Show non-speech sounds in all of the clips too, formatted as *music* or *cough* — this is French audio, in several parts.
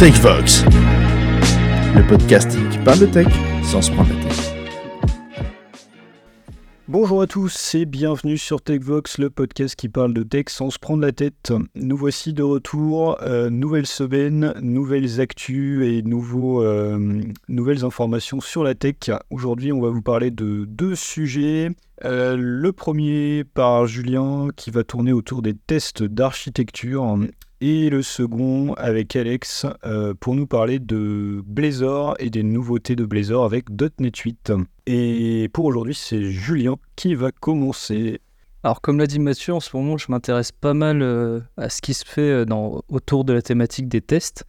TechVox, le podcast qui parle de tech sans se prendre la tête. Bonjour à tous et bienvenue sur TechVox, le podcast qui parle de tech sans se prendre la tête. Nous voici de retour, euh, nouvelle semaine, nouvelles actus et nouveaux, euh, nouvelles informations sur la tech. Aujourd'hui, on va vous parler de deux sujets. Euh, le premier par Julien qui va tourner autour des tests d'architecture et le second avec Alex euh, pour nous parler de Blazor et des nouveautés de Blazor avec .NET 8. Et pour aujourd'hui, c'est Julien qui va commencer. Alors comme l'a dit Mathieu, en ce moment, je m'intéresse pas mal euh, à ce qui se fait euh, autour de la thématique des tests.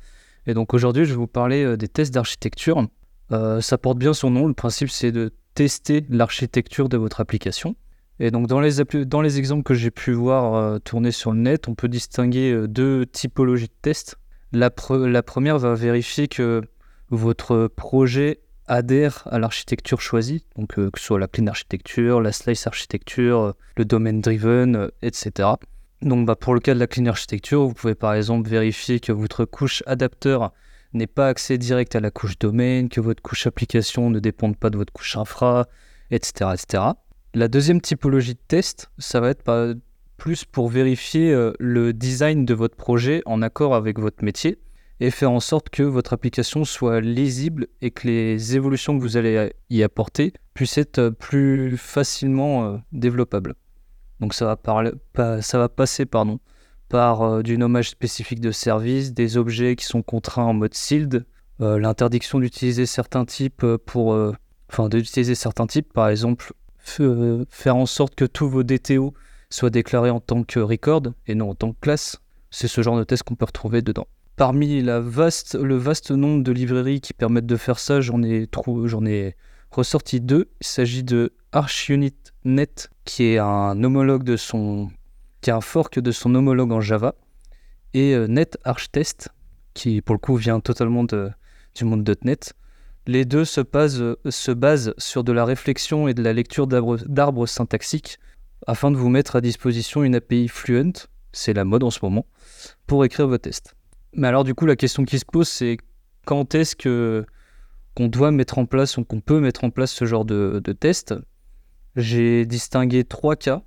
Et donc aujourd'hui, je vais vous parler des tests d'architecture. ça porte bien son nom. Le principe, c'est de tester l'architecture de votre application. Et donc dans les, exemples que j'ai pu voir euh, tourner sur le net, on peut distinguer euh, deux typologies de tests. La, première va vérifier que votre projet adhère à l'architecture choisie, donc euh, que ce soit la clean architecture, la slice architecture, le domain driven, etc. Donc bah, pour le cas de la clean architecture, vous pouvez par exemple vérifier que votre couche adapteur n'est pas accès direct à la couche domaine, que votre couche application ne dépende pas de votre couche infra, etc. etc. La deuxième typologie de test, ça va être plus pour vérifier euh, le design de votre projet en accord avec votre métier et faire en sorte que votre application soit lisible et que les évolutions que vous allez y apporter puissent être euh, plus facilement euh, développables. Donc ça va, ça va passer par du nommage spécifique de services, des objets qui sont contraints en mode sealed, l'interdiction d'utiliser certains types pour, enfin d'utiliser certains types, par exemple faire en sorte que tous vos DTO soient déclarés en tant que record et non en tant que classe. C'est ce genre de test qu'on peut retrouver dedans. Parmi la vaste, le vaste nombre de librairies qui permettent de faire ça, j'en ai, ai ressorti deux. Il s'agit de ArchUnit.net, qui est un homologue de son, qui est un fork de son homologue en Java, et euh, NetArchTest, qui pour le coup vient totalement de, du monde .NET. Les deux se basent, sur de la réflexion et de la lecture d'arbres syntaxiques afin de vous mettre à disposition une API Fluent, c'est la mode en ce moment, pour écrire vos tests. Mais alors du coup, la question qui se pose, c'est quand est-ce que qu'on doit mettre en place ou qu'on peut mettre en place ce genre de, de test? J'ai distingué trois cas.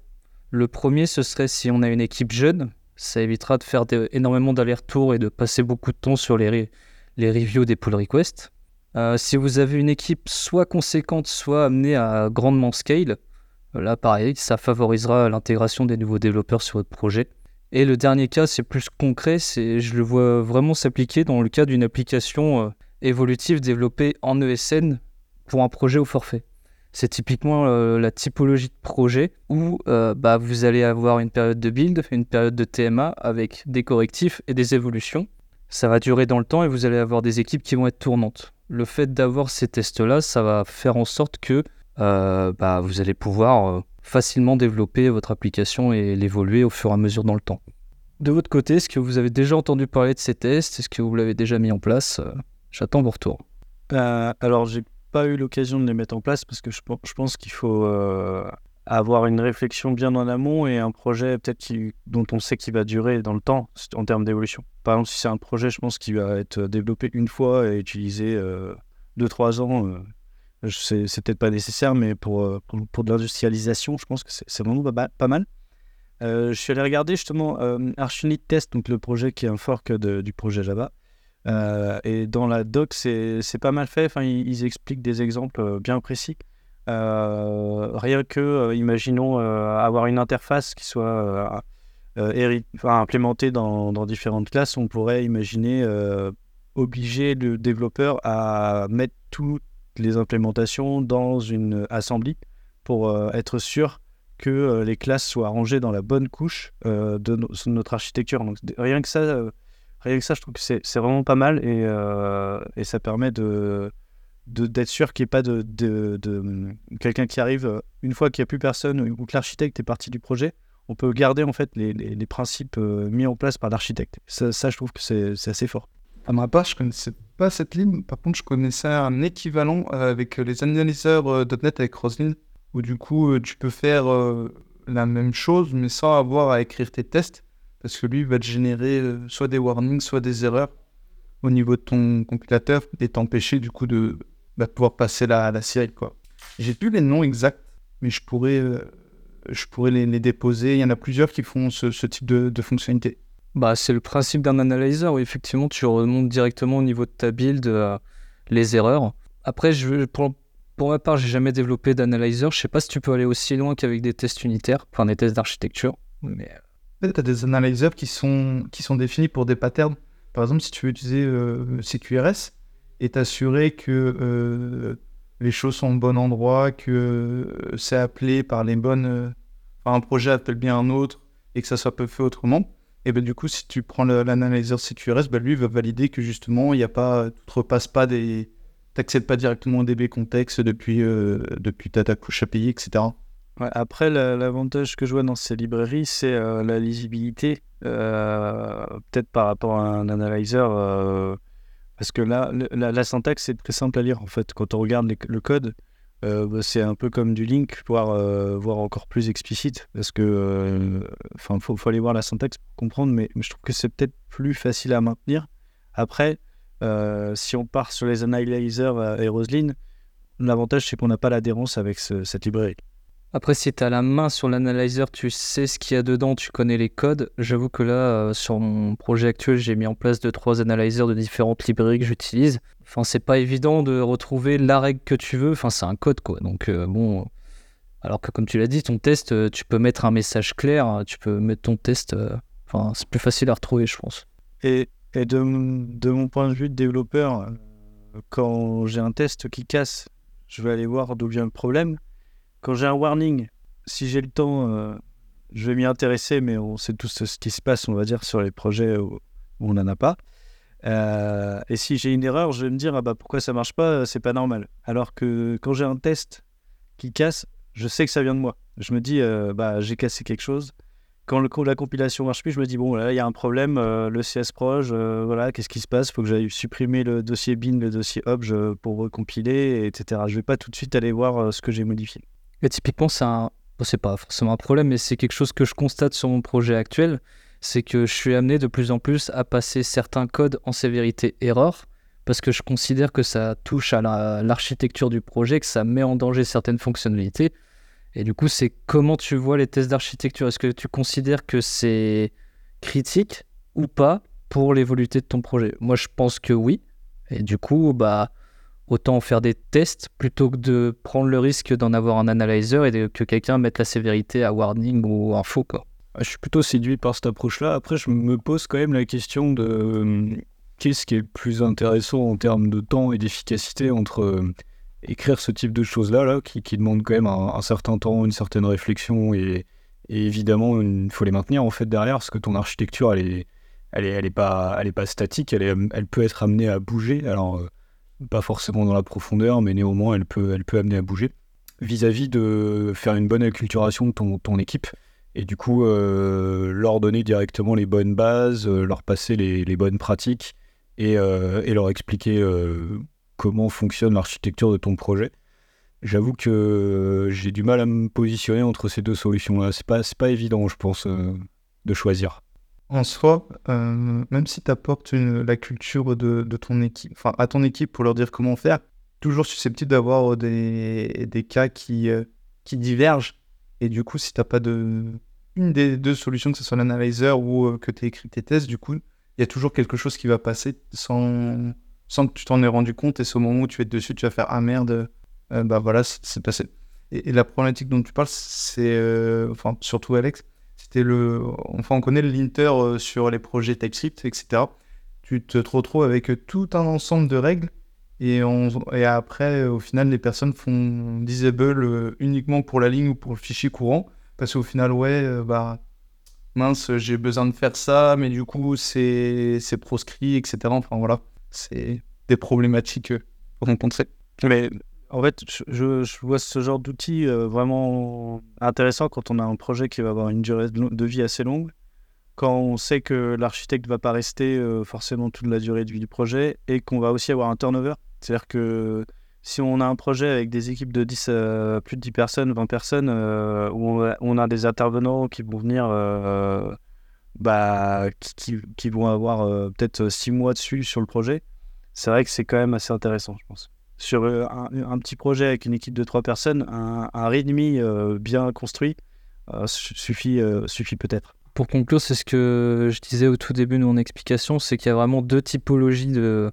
Le premier, ce serait si on a une équipe jeune, ça évitera de faire énormément d'allers-retours et de passer beaucoup de temps sur les, les reviews des pull requests. Euh, si vous avez une équipe soit conséquente, soit amenée à grandement scale, euh, là pareil, ça favorisera l'intégration des nouveaux développeurs sur votre projet. Et le dernier cas, c'est plus concret, c'est je le vois vraiment s'appliquer dans le cas d'une application euh, évolutive développée en ESN pour un projet au forfait. C'est typiquement la typologie de projet où bah, vous allez avoir une période de build, une période de TMA avec des correctifs et des évolutions. Ça va durer dans le temps et vous allez avoir des équipes qui vont être tournantes le fait d'avoir ces tests-là, ça va faire en sorte que euh, bah, vous allez pouvoir euh, facilement développer votre application et l'évoluer au fur et à mesure dans le temps. De votre côté, est-ce que vous avez déjà entendu parler de ces tests? Est-ce que vous l'avez déjà mis en place? Euh, J'attends vos retours. alors, j'ai pas eu l'occasion de les mettre en place parce que je, pense qu'il faut avoir une réflexion bien en amont et un projet peut-être dont on sait qu'il va durer dans le temps en termes d'évolution. Par exemple, si c'est un projet, je pense, qui va être développé une fois et utilisé 2-3 euh, ans, euh, c'est peut-être pas nécessaire, mais pour, euh, pour, de l'industrialisation, je pense que c'est vraiment pas, mal. je suis allé regarder justement Archunit Test, donc le projet qui est un fork du projet Java. et dans la doc, c'est pas mal fait. Enfin, ils expliquent des exemples bien précis. Euh, rien que, euh, imaginons, euh, avoir une interface qui soit implémentée dans, différentes classes, on pourrait imaginer obliger le développeur à mettre toutes les implémentations dans une assembly pour être sûr que les classes soient rangées dans la bonne couche de notre architecture. Donc rien que ça, rien que ça, je trouve que c'est vraiment pas mal et ça permet de d'être sûr qu'il n'y ait pas de, de, de quelqu'un qui arrive euh, une fois qu'il n'y a plus personne ou que l'architecte est parti du projet. On peut garder en fait les, les, principes euh, mis en place par l'architecte. Ça, ça, je trouve que c'est assez fort. À ma part, je connaissais pas cette ligne. Par contre, je connaissais un équivalent euh, avec les analyseurs .NET avec Roslyn, où du coup, tu peux faire la même chose, mais sans avoir à écrire tes tests, parce que lui, il va te générer soit des warnings, soit des erreurs au niveau de ton compilateur et t'empêcher du coup de bah, pouvoir passer la, la série. Quoi. J'ai plus les noms exacts, mais je pourrais, euh, je pourrais les, les, déposer. Il y en a plusieurs qui font ce, ce type de, de, fonctionnalité. Bah, c'est le principe d'un analyzer où effectivement tu remontes directement au niveau de ta build euh, les erreurs. Après, je, pour, pour ma part, j'ai jamais développé d'analyzer. Je sais pas si tu peux aller aussi loin qu'avec des tests unitaires, enfin des tests d'architecture. Mais... Tu as des analyzers qui sont, qui sont définis pour des patterns. Par exemple, si tu veux utiliser euh, CQRS et t'assurer que euh, les choses sont au bon endroit, que euh, c'est appelé par les bonnes. Euh, enfin, un projet appelle bien un autre et que ça soit pas fait autrement, et ben du coup, si tu prends l'analyzer CQRS, ben, lui va valider que justement, il y a pas, tu ne repasses pas des. n'accèdes pas directement au DB contexte depuis, depuis ta, couche API, etc. Après, l'avantage que je vois dans ces librairies, c'est la lisibilité, peut-être par rapport à un analyzer, parce que là, la, syntaxe c'est très simple à lire en fait. Quand on regarde le code, bah, c'est un peu comme du link, voire, voire encore plus explicite, parce que, enfin, faut, aller voir la syntaxe pour comprendre, mais, je trouve que c'est peut-être plus facile à maintenir. Après, si on part sur les analyzers et Roslyn, l'avantage c'est qu'on n'a pas l'adhérence avec ce, cette librairie. Après, si tu as la main sur l'analyzer, tu sais ce qu'il y a dedans, tu connais les codes. J'avoue que là, euh, sur mon projet actuel, j'ai mis en place deux, trois analyzers de différentes librairies que j'utilise. Enfin, c'est pas évident de retrouver la règle que tu veux. Enfin, c'est un code, quoi. Donc, euh, bon. Alors que, comme tu l'as dit, ton test, euh, tu peux mettre un message clair, tu peux mettre ton test. Enfin, c'est plus facile à retrouver, je pense. Et, et de, de, mon point de vue de développeur, quand j'ai un test qui casse, je vais aller voir d'où vient le problème quand j'ai un warning, si j'ai le temps, euh, je vais m'y intéresser, mais on sait tous ce qui se passe, on va dire, sur les projets où, on n'en a pas. Euh, et si j'ai une erreur, je vais me dire ah bah pourquoi ça marche pas, c'est pas normal. Alors que quand j'ai un test qui casse, je sais que ça vient de moi. Je me dis euh, bah j'ai cassé quelque chose. Quand la compilation marche plus, je me dis bon là il y a un problème, euh, le CS proj, voilà qu'est-ce qui se passe, faut que j'aille supprimer le dossier bin, le dossier obj pour recompiler, etc. Je vais pas tout de suite aller voir ce que j'ai modifié. Typiquement, c'est un... C'est pas forcément un problème, mais c'est quelque chose que je constate sur mon projet actuel. C'est que je suis amené de plus en plus à passer certains codes en sévérité erreur parce que je considère que ça touche à l'architecture du projet, que ça met en danger certaines fonctionnalités. Et du coup, c'est comment tu vois les tests d'architecture? Est-ce que tu considères que c'est critique ou pas pour l'évolution de ton projet? Moi, je pense que oui. Et du coup, bah, autant faire des tests plutôt que de prendre le risque d'en avoir un analyzer et que quelqu'un mette la sévérité à warning ou info. Quoi. Je suis plutôt séduit par cette approche-là. Après, je me pose quand même la question de euh, qu'est-ce qui est le plus intéressant en termes de temps et d'efficacité entre euh, écrire ce type de choses-là, là, qui, qui demande quand même un, certain temps, une certaine réflexion et, et évidemment, il faut les maintenir en fait derrière parce que ton architecture, elle est, elle est, elle est, pas, elle est pas statique, elle, est, elle peut être amenée à bouger. Alors, euh, pas forcément dans la profondeur, mais néanmoins, elle peut, elle peut amener à bouger. Vis-à-vis de faire une bonne acculturation de ton, équipe, et du coup, euh, leur donner directement les bonnes bases, euh, leur passer les, bonnes pratiques, et, euh, leur expliquer comment fonctionne l'architecture de ton projet. J'avoue que j'ai du mal à me positionner entre ces deux solutions-là. C'est pas, pas évident, je pense, de choisir en soi, euh, même si tu apportes la culture de, ton équipe, enfin à ton équipe pour leur dire comment faire, toujours susceptible d'avoir des, des, cas qui, euh, qui divergent. Et du coup, si tu n'as pas de une des deux solutions, que ce soit l'analyzer ou euh, que tu écrit tes tests, du coup, il y a toujours quelque chose qui va passer sans, sans que tu t'en aies rendu compte. Et c'est au moment où tu es dessus, tu vas faire Ah merde, euh, bah voilà, c'est passé. Et, et, la problématique dont tu parles, c'est, euh, enfin, surtout Alex, le. Enfin, on connaît le linter euh, sur les projets TypeScript, etc. Tu te retrouves avec tout un ensemble de règles et après, au final, les personnes font disable euh, uniquement pour la ligne ou pour le fichier courant parce qu'au final, ouais, euh, bah mince, j'ai besoin de faire ça, mais du coup, c'est proscrit, etc. Enfin voilà, c'est des problématiques rencontrées. Mais en fait, je, vois ce genre d'outil euh, vraiment intéressant quand on a un projet qui va avoir une durée de, vie assez longue, quand on sait que l'architecte ne va pas rester euh, forcément toute la durée de vie du projet et qu'on va aussi avoir un turnover. C'est-à-dire que si on a un projet avec des équipes de 10, euh, plus de 10 personnes, 20 personnes, où on a, des intervenants qui vont venir bah, qui, vont avoir peut-être six mois dessus sur le projet, c'est vrai que c'est quand même assez intéressant, je pense. Sur un, petit projet avec une équipe de trois personnes, un, readme bien construit suffit, suffit peut-être. Pour conclure, c'est ce que je disais au tout début de mon explication, c'est qu'il y a vraiment deux typologies de,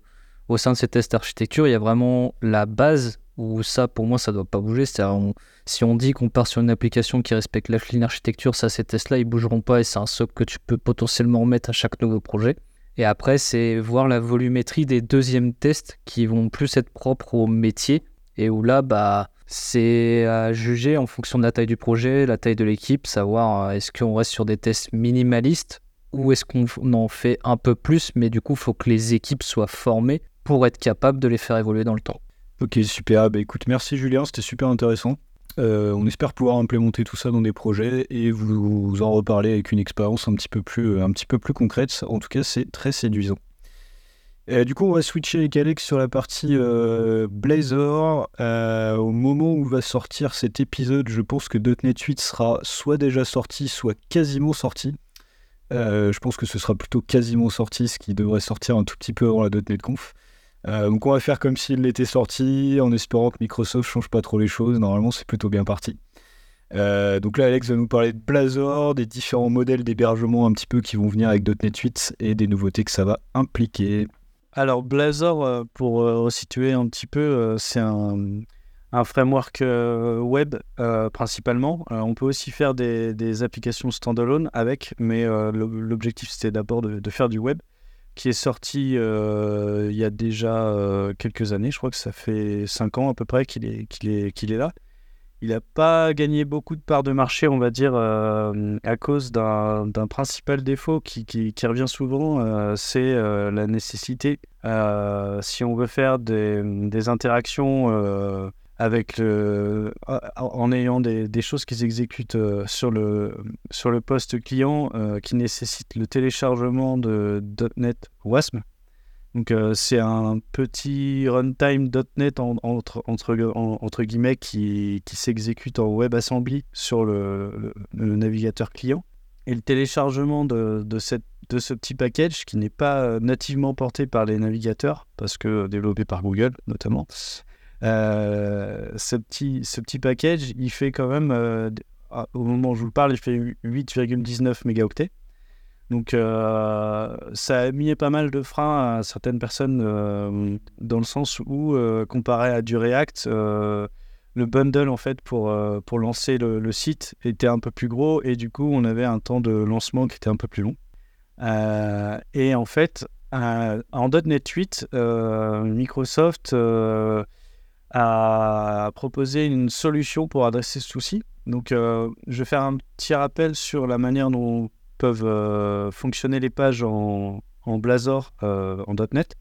au sein de ces tests d'architecture. Il y a vraiment la base où ça, pour moi, ça ne doit pas bouger. C'est-à-dire, si on dit qu'on part sur une application qui respecte la architecture, ça, ces tests-là, ils bougeront pas et c'est un socle que tu peux potentiellement mettre à chaque nouveau projet. Et après, c'est voir la volumétrie des deuxièmes tests qui vont plus être propres au métier et où là, bah, c'est à juger en fonction de la taille du projet, la taille de l'équipe, savoir euh, est-ce qu'on reste sur des tests minimalistes ou est-ce qu'on en fait un peu plus, mais du coup, il faut que les équipes soient formées pour être capables de les faire évoluer dans le temps. Ok, super. Bah, écoute, merci Julien, c'était super intéressant. Euh, on espère pouvoir implémenter tout ça dans des projets et vous, en reparler avec une expérience un petit peu plus, un petit peu plus concrète. En tout cas, c'est très séduisant du coup, on va switcher avec Alex sur la partie euh, Blazor. Euh, au moment où va sortir cet épisode, je pense que .NET 8 sera soit déjà sorti, soit quasiment sorti. Euh, je pense que ce sera plutôt quasiment sorti, ce qui devrait sortir un tout petit peu avant la .NET Conf. Donc on va faire comme s'il était sorti, en espérant que Microsoft change pas trop les choses. Normalement, c'est plutôt bien parti. donc là, Alex va nous parler de Blazor, des différents modèles d'hébergement un petit peu qui vont venir avec .NET 8 et des nouveautés que ça va impliquer. Alors Blazor, euh, pour euh, resituer un petit peu, euh, c'est un, framework web principalement. on peut aussi faire des, applications standalone avec, mais l'objectif c'était d'abord de, faire du web, qui est sorti il y a déjà quelques années. Je crois que ça fait 5 ans à peu près qu'il est, qu'il est, qu'il est là. Il n'a pas gagné beaucoup de parts de marché, on va dire, euh, à cause d'un principal défaut qui, revient souvent, euh, c'est euh, la nécessité, si on veut faire des, interactions avec le, en ayant des, choses qui s'exécutent sur, le, sur le poste client qui nécessitent le téléchargement de .NET WASM, donc euh, c'est un petit runtime.NET entre, entre, guillemets qui, s'exécute en WebAssembly sur le, navigateur client. Et le téléchargement de, cette, de ce petit package qui n'est pas nativement porté par les navigateurs, parce que développé par Google notamment, euh, ce, petit, ce petit package, il fait quand même, euh, au moment où je vous parle, il fait 8,19 mégaoctets. Donc euh, ça a mis pas mal de freins à certaines personnes euh, dans le sens où, euh, comparé à du React, le bundle en fait pour, pour lancer le, site était un peu plus gros et du coup on avait un temps de lancement qui était un peu plus long. et en fait, en .NET 8, Microsoft a proposé une solution pour adresser ce souci. Donc je vais faire un petit rappel sur la manière dont peuvent euh, fonctionner les pages en, Blazor euh, en .NET.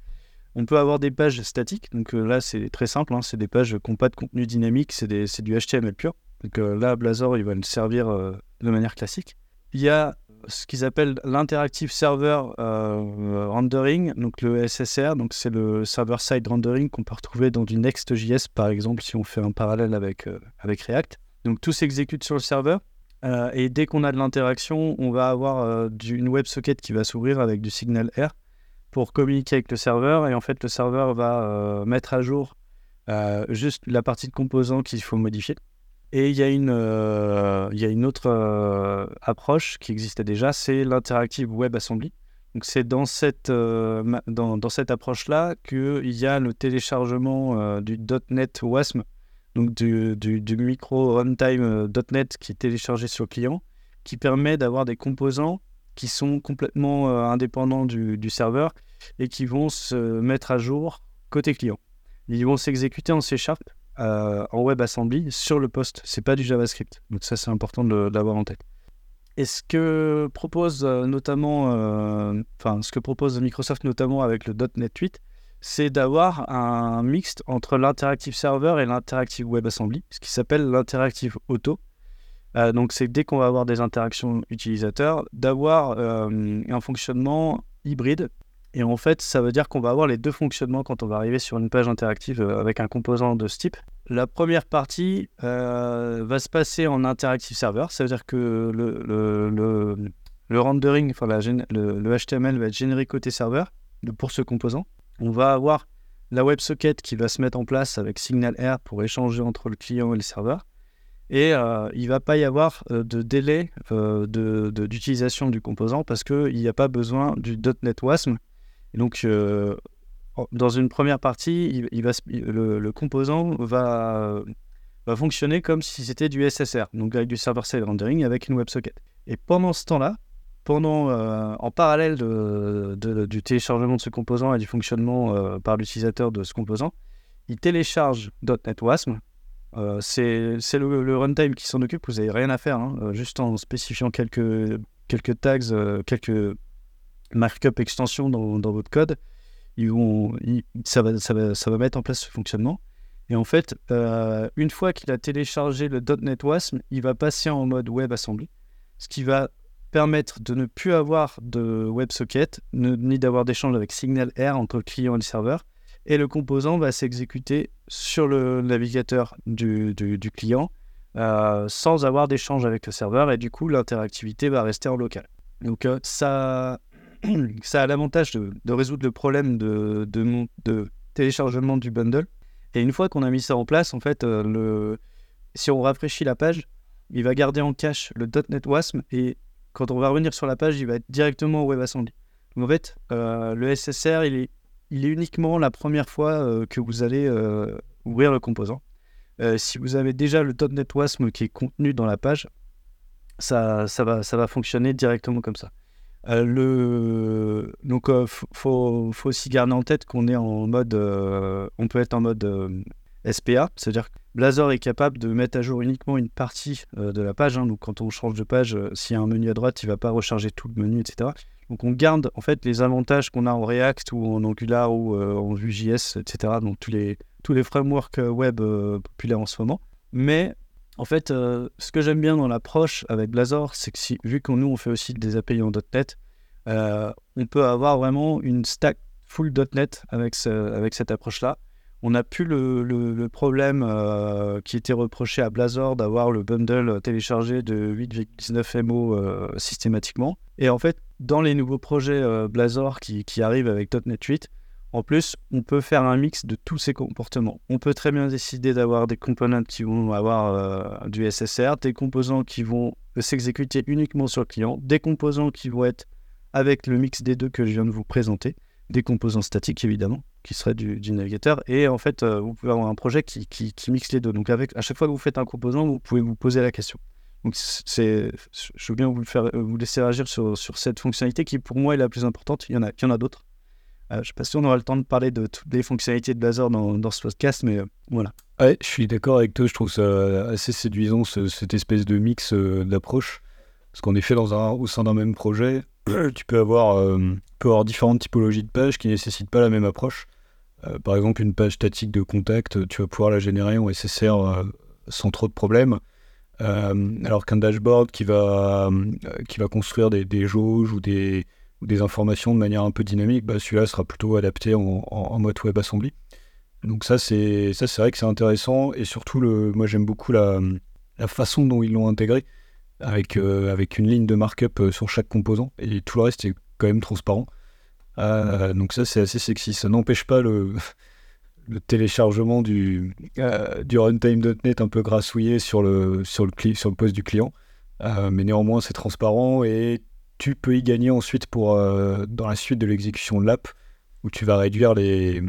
On peut avoir des pages statiques, donc euh, là c'est très simple, hein. c'est des pages qui n'ont pas de contenu dynamique, c'est du HTML pur. Donc là, Blazor, il va le servir de manière classique. Il y a ce qu'ils appellent l'interactive server rendering, donc le SSR, donc c'est le server-side rendering qu'on peut retrouver dans du Next.js par exemple, si on fait un parallèle avec, avec React. Donc tout s'exécute sur le serveur. Euh, et dès qu'on a de l'interaction, on va avoir euh, une WebSocket qui va s'ouvrir avec du signal R pour communiquer avec le serveur. Et en fait, le serveur va euh, mettre à jour juste la partie de composants qu'il faut modifier. Et il y a une, une autre approche qui existait déjà, c'est l'interactive WebAssembly. Donc c'est dans cette, cette approche-là qu'il y a le téléchargement du .NET WASM donc du, micro runtime.NET qui est téléchargé sur le client, qui permet d'avoir des composants qui sont complètement euh, indépendants du, serveur et qui vont se mettre à jour côté client. Ils vont s'exécuter en C Sharp, euh, en WebAssembly, sur le poste. C'est pas du JavaScript. Donc ça, c'est important de, l'avoir en tête. Et ce que propose euh, notamment, enfin, ce que propose Microsoft notamment avec le .NET 8, c'est d'avoir un mixte entre l'interactive server et l'interactive WebAssembly, ce qui s'appelle l'interactive auto. Euh, donc c'est dès qu'on va avoir des interactions utilisateurs, d'avoir euh, un fonctionnement hybride. Et en fait, ça veut dire qu'on va avoir les deux fonctionnements quand on va arriver sur une page interactive euh, avec un composant de ce type. La première partie va se passer en interactive server, ça veut dire que le, le rendering, enfin la le, le, HTML va être généré côté serveur pour ce composant. On va avoir la WebSocket qui va se mettre en place avec SignalR pour échanger entre le client et le serveur. Et euh, il ne va pas y avoir euh, de délai euh, d'utilisation du composant parce qu'il n'y a pas besoin du .NET WASM. Donc, dans une première partie, le, composant va, fonctionner comme si c'était du SSR, donc avec du server-side rendering avec une WebSocket. Et pendant ce temps-là, pendant, en parallèle de, du téléchargement de ce composant et du fonctionnement par l'utilisateur de ce composant, il télécharge .NET WASM euh, c'est le, runtime qui s'en occupe, vous n'avez rien à faire, hein. euh, juste en spécifiant quelques, quelques tags, euh, quelques markup extensions dans, votre code, ça, va, mettre en place ce fonctionnement. Et en fait, une fois qu'il a téléchargé le .NET WASM, il va passer en mode WebAssembly, ce qui va permettre de ne plus avoir de WebSocket, ni d'avoir d'échange avec Signal R entre le client et le serveur, et le composant va s'exécuter sur le navigateur du, client euh, sans avoir d'échange avec le serveur et du coup l'interactivité va rester en local. Donc euh, ça, *clears throat* ça a l'avantage de, résoudre le problème de, téléchargement du bundle. Et une fois qu'on a mis ça en place, en fait, euh, si on rafraîchit la page, il va garder en cache le .NET WASM et quand on va revenir sur la page, il va être directement au WebAssembly. Donc en fait, le SSR, il est uniquement la première fois euh, que vous allez euh, ouvrir le composant. Euh, si vous avez déjà le .NET WASM qui est contenu dans la page, ça va fonctionner directement comme ça. Le... Donc, il faut, faut, aussi garder en tête qu'on est en mode, on peut être en mode SPA, c'est-à-dire que Blazor est capable de mettre à jour uniquement une partie de la page. Hein. donc, quand on change de page, s'il y a un menu à droite, il ne va pas recharger tout le menu, etc. Donc on garde en fait les avantages qu'on a en React ou en Angular ou euh, en Vue.js, etc. Donc tous les, tous les frameworks euh, web euh, populaires en ce moment. Mais en fait, ce que j'aime bien dans l'approche avec Blazor, c'est que vu qu'on nous on fait aussi des API en .NET, on peut avoir vraiment une stack full .NET avec, cette approche-là. On n'a plus le, problème qui était reproché à Blazor d'avoir le bundle téléchargé de 8,19 MO systématiquement. Et en fait, dans les nouveaux projets euh, Blazor qui, arrivent avec .NET 8, en plus, on peut faire un mix de tous ces comportements. On peut très bien décider d'avoir des composants qui vont avoir euh, du SSR, des composants qui vont s'exécuter uniquement sur le client, des composants qui vont être avec le mix des deux que je viens de vous présenter, des composants statiques évidemment, qui seraient du, navigateur, et en fait, euh, vous pouvez avoir un projet qui, mixe les deux. Donc avec, à chaque fois que vous faites un composant, vous pouvez vous poser la question. Donc je veux bien vous, vous laisser sur, sur, cette fonctionnalité qui pour moi est la plus importante. Il y en a, il y en a d'autres. Euh, je ne sais pas si on aura le temps de parler de toutes les fonctionnalités de Blazor dans, ce podcast, mais euh, voilà. Je suis d'accord avec toi. Je trouve ça assez séduisant cette espèce de mix euh, d'approche. Parce qu'en effet, dans au sein d'un même projet, *clears throat* tu peux avoir, différentes typologies de pages qui ne nécessitent pas la même approche. par exemple, une page statique de contact, tu vas pouvoir la générer en SSR sans trop de problèmes. Euh, alors qu'un dashboard qui va, euh, qui va construire des, jauges ou des, des, informations de manière un peu dynamique, bah, celui-là sera plutôt adapté en, mode WebAssembly. Donc ça c'est vrai que c'est intéressant et surtout le moi j'aime beaucoup la, la, façon dont ils l'ont intégré avec euh, avec une ligne de markup sur chaque composant et tout le reste est quand même transparent. donc ça c'est assez sexy. Ça n'empêche pas le le téléchargement du, euh, du runtime.net un peu grassouillé sur le, sur le, sur le poste du client. Euh, mais néanmoins, c'est transparent et tu peux y gagner ensuite euh, dans la suite de l'exécution de l'app où tu vas réduire les,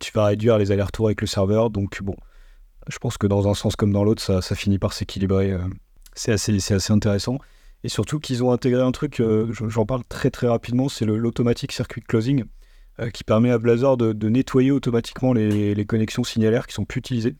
tu vas réduire les allers-retours avec le serveur. Donc, bon, je pense que dans un sens comme dans l'autre, ça, finit par s'équilibrer. c'est assez, intéressant. Et surtout qu'ils ont intégré un truc, j'en parle très très rapidement, c'est l'automatic circuit closing. Euh, qui permet à Blazor de, nettoyer automatiquement les, connexions signalaires qui sont plus utilisées.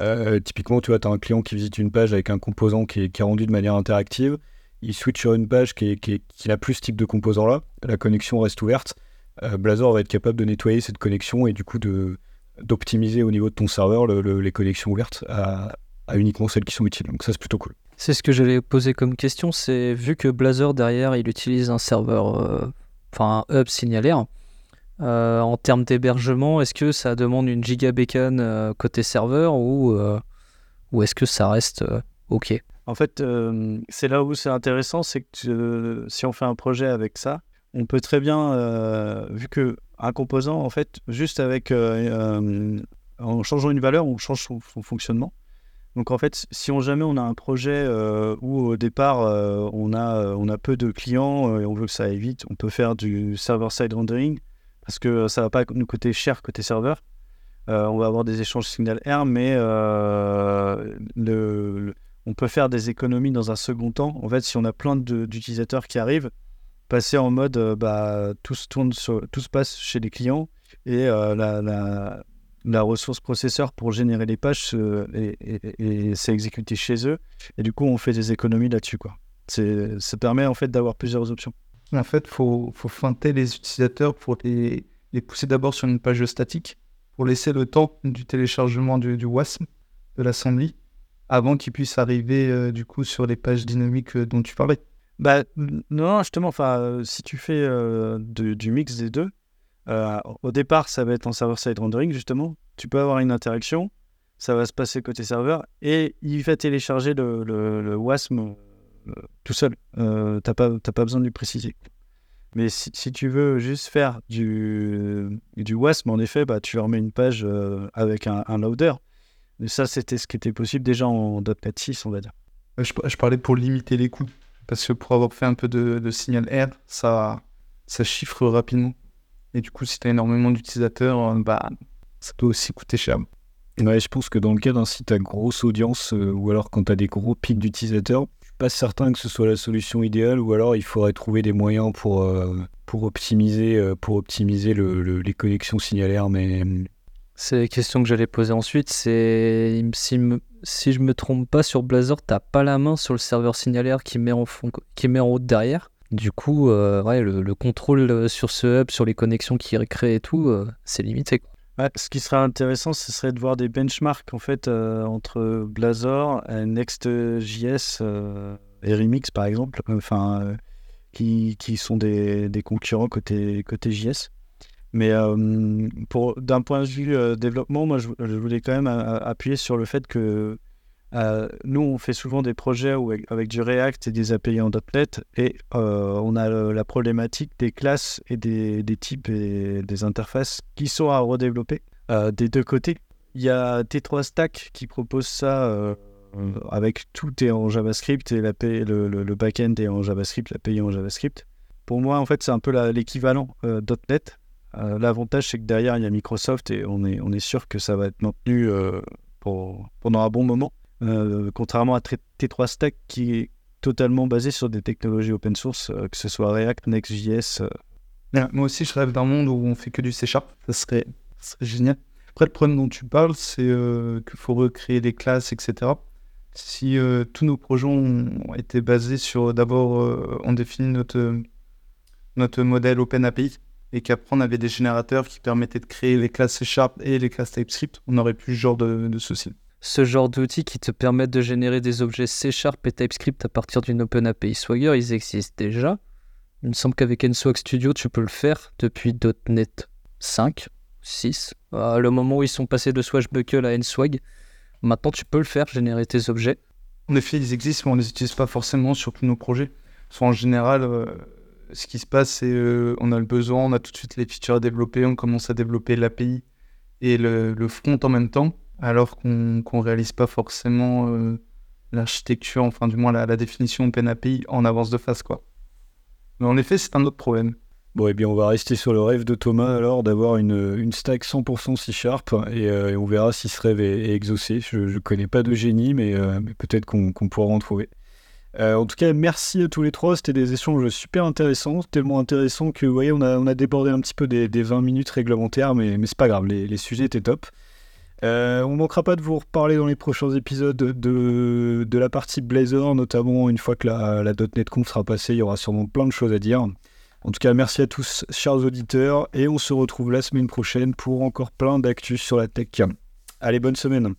Euh, typiquement, tu vois, tu as un client qui visite une page avec un composant qui est, rendu de manière interactive. Il switch sur une page qui, n'a plus ce type de composant-là. La connexion reste ouverte. Euh, Blazor va être capable de nettoyer cette connexion et du coup d'optimiser au niveau de ton serveur les connexions ouvertes à, uniquement celles qui sont utiles. Donc ça, c'est plutôt cool. C'est ce que j'allais poser comme question. C'est vu que Blazor derrière, il utilise un serveur, enfin un hub signalaire. Euh, en termes d'hébergement, est-ce que ça demande une giga euh, côté serveur euh, ou est-ce que ça reste OK? En fait, c'est là où c'est intéressant, c'est que si on fait un projet avec ça, on peut très bien, vu que un composant, en fait, juste avec en changeant une valeur, on change son, fonctionnement. Donc en fait, si on jamais on a un projet où au départ on a on a peu de clients et on veut que ça aille vite, on peut faire du server side rendering parce que ça va pas nous coûter cher côté serveur. on va avoir des échanges signal R, mais le on peut faire des économies dans un second temps. En fait, si on a plein d'utilisateurs qui arrivent, passer en mode euh, bah, tout, se tourne tout se passe chez les clients et euh, la, ressource processeur pour générer les pages et, c'est exécuté chez eux. Et du coup, on fait des économies là-dessus. Ça permet en fait d'avoir plusieurs options. En fait, il faut, feinter les utilisateurs pour les, les pousser d'abord sur une page statique pour laisser le temps du téléchargement du, du WASM, de l'assembly, avant qu'ils puissent arriver euh, du coup sur les pages dynamiques euh, dont tu parlais? Bah non, justement, enfin, euh, si tu fais du mix des deux, au départ, ça va être en server-side rendering justement. Tu peux avoir une interaction, ça va se passer côté serveur et il va télécharger le, WASM tout seul. t'as pas, pas besoin de lui préciser. Mais si, si, tu veux juste faire du, du WASM, en effet, bah, tu remets une page avec un loader. Mais ça, c'était ce qui était possible déjà en .NET 6, on va dire. Je, parlais pour limiter les coûts. Parce que pour avoir fait un peu de, signal R, ça, ça chiffre rapidement. Et du coup, si tu as énormément d'utilisateurs, euh, bah, ça peut aussi coûter cher. Ouais, je pense que dans le cas d'un site à grosse audience, euh, ou alors quand tu as des gros pics d'utilisateurs, je suis pas certain que ce soit la solution idéale, ou alors il faudrait trouver des moyens pour, euh, pour optimiser, pour optimiser le, les connexions signalaires. Mais c'est la question que j'allais poser ensuite. C'est si, si je me trompe pas sur Blazor, t'as pas la main sur le serveur signalaire qui met en, met en route derrière. Du coup, euh, ouais, le, contrôle euh, sur ce hub, sur les connexions qui créent et tout, euh, c'est limité. ce qui serait intéressant, ce serait de voir des benchmarks en fait entre Blazor, Next.js et Remix par exemple, enfin qui, qui, sont des, des, concurrents côté côté JS. Mais pour d'un point de vue développement, moi, je, voulais quand même appuyer sur le fait que nous, on fait souvent des projets avec, du React et des API en .NET, et on a la problématique des classes et des, des, types et des interfaces qui sont à redévelopper des deux côtés. Il y a T3 Stack qui propose ça avec tout est en JavaScript et l'API, le, le, le backend est en JavaScript, l'API en JavaScript. Pour moi, en fait, c'est un peu l'équivalent .NET euh, l'avantage, c'est que derrière, il y a Microsoft et on est, on est sûr que ça va être maintenu euh, pour, pendant un bon moment. Euh, contrairement à T3 Stack qui est totalement basé sur des technologies open source, que ce soit React, Next.js. moi aussi, je rêve d'un monde où on fait que du C Sharp. Ça serait, génial. Après, le problème dont tu parles, c'est qu'il faut recréer des classes, etc. Si tous nos projets ont été basés sur d'abord, on définit notre, notre modèle OpenAPI et qu'après on avait des générateurs qui permettaient de créer les classes C Sharp et les classes TypeScript, on n'aurait plus ce genre de, de soucis. Ce genre d'outils qui te permettent de générer des objets C Sharp et TypeScript à partir d'une OpenAPI Swagger, ils existent déjà. Il me semble qu'avec NSWAG Studio, tu peux le faire depuis .NET 5, 6, à le moment où ils sont passés de Swashbuckle à NSWAG. Maintenant, tu peux le faire, générer tes objets. En effet, ils existent, mais on ne les utilise pas forcément sur tous nos projets. Soit en général, euh, ce qui se passe, c'est qu'on on a le besoin, on a tout de suite les features à développer, on commence à développer l'API et le, front en même temps, alors qu'on ne réalise pas forcément euh, l'architecture, enfin du moins la, définition OpenAPI en avance de phase. Quoi. Mais en effet, c'est un autre problème. Bon, eh bien, on va rester sur le rêve de Thomas alors d'avoir une, stack 100% C Sharp euh, et, on verra si ce rêve est, exaucé. Je ne connais pas de génie, mais, euh, mais peut-être qu'on pourra en trouver. Euh, en tout cas, merci à tous les trois. C'était des échanges super intéressants, tellement intéressants que, vous voyez, on a, débordé un petit peu des, 20 minutes réglementaires, mais, c'est pas grave, les, sujets étaient top. Euh, on manquera pas de vous reparler dans les prochains épisodes de, la partie Blazor, notamment une fois que la, la Conf sera passée, il y aura sûrement plein de choses à dire. En tout cas, merci à tous, chers auditeurs, et on se retrouve la semaine prochaine pour encore plein d'actus sur la tech. Allez, bonne semaine.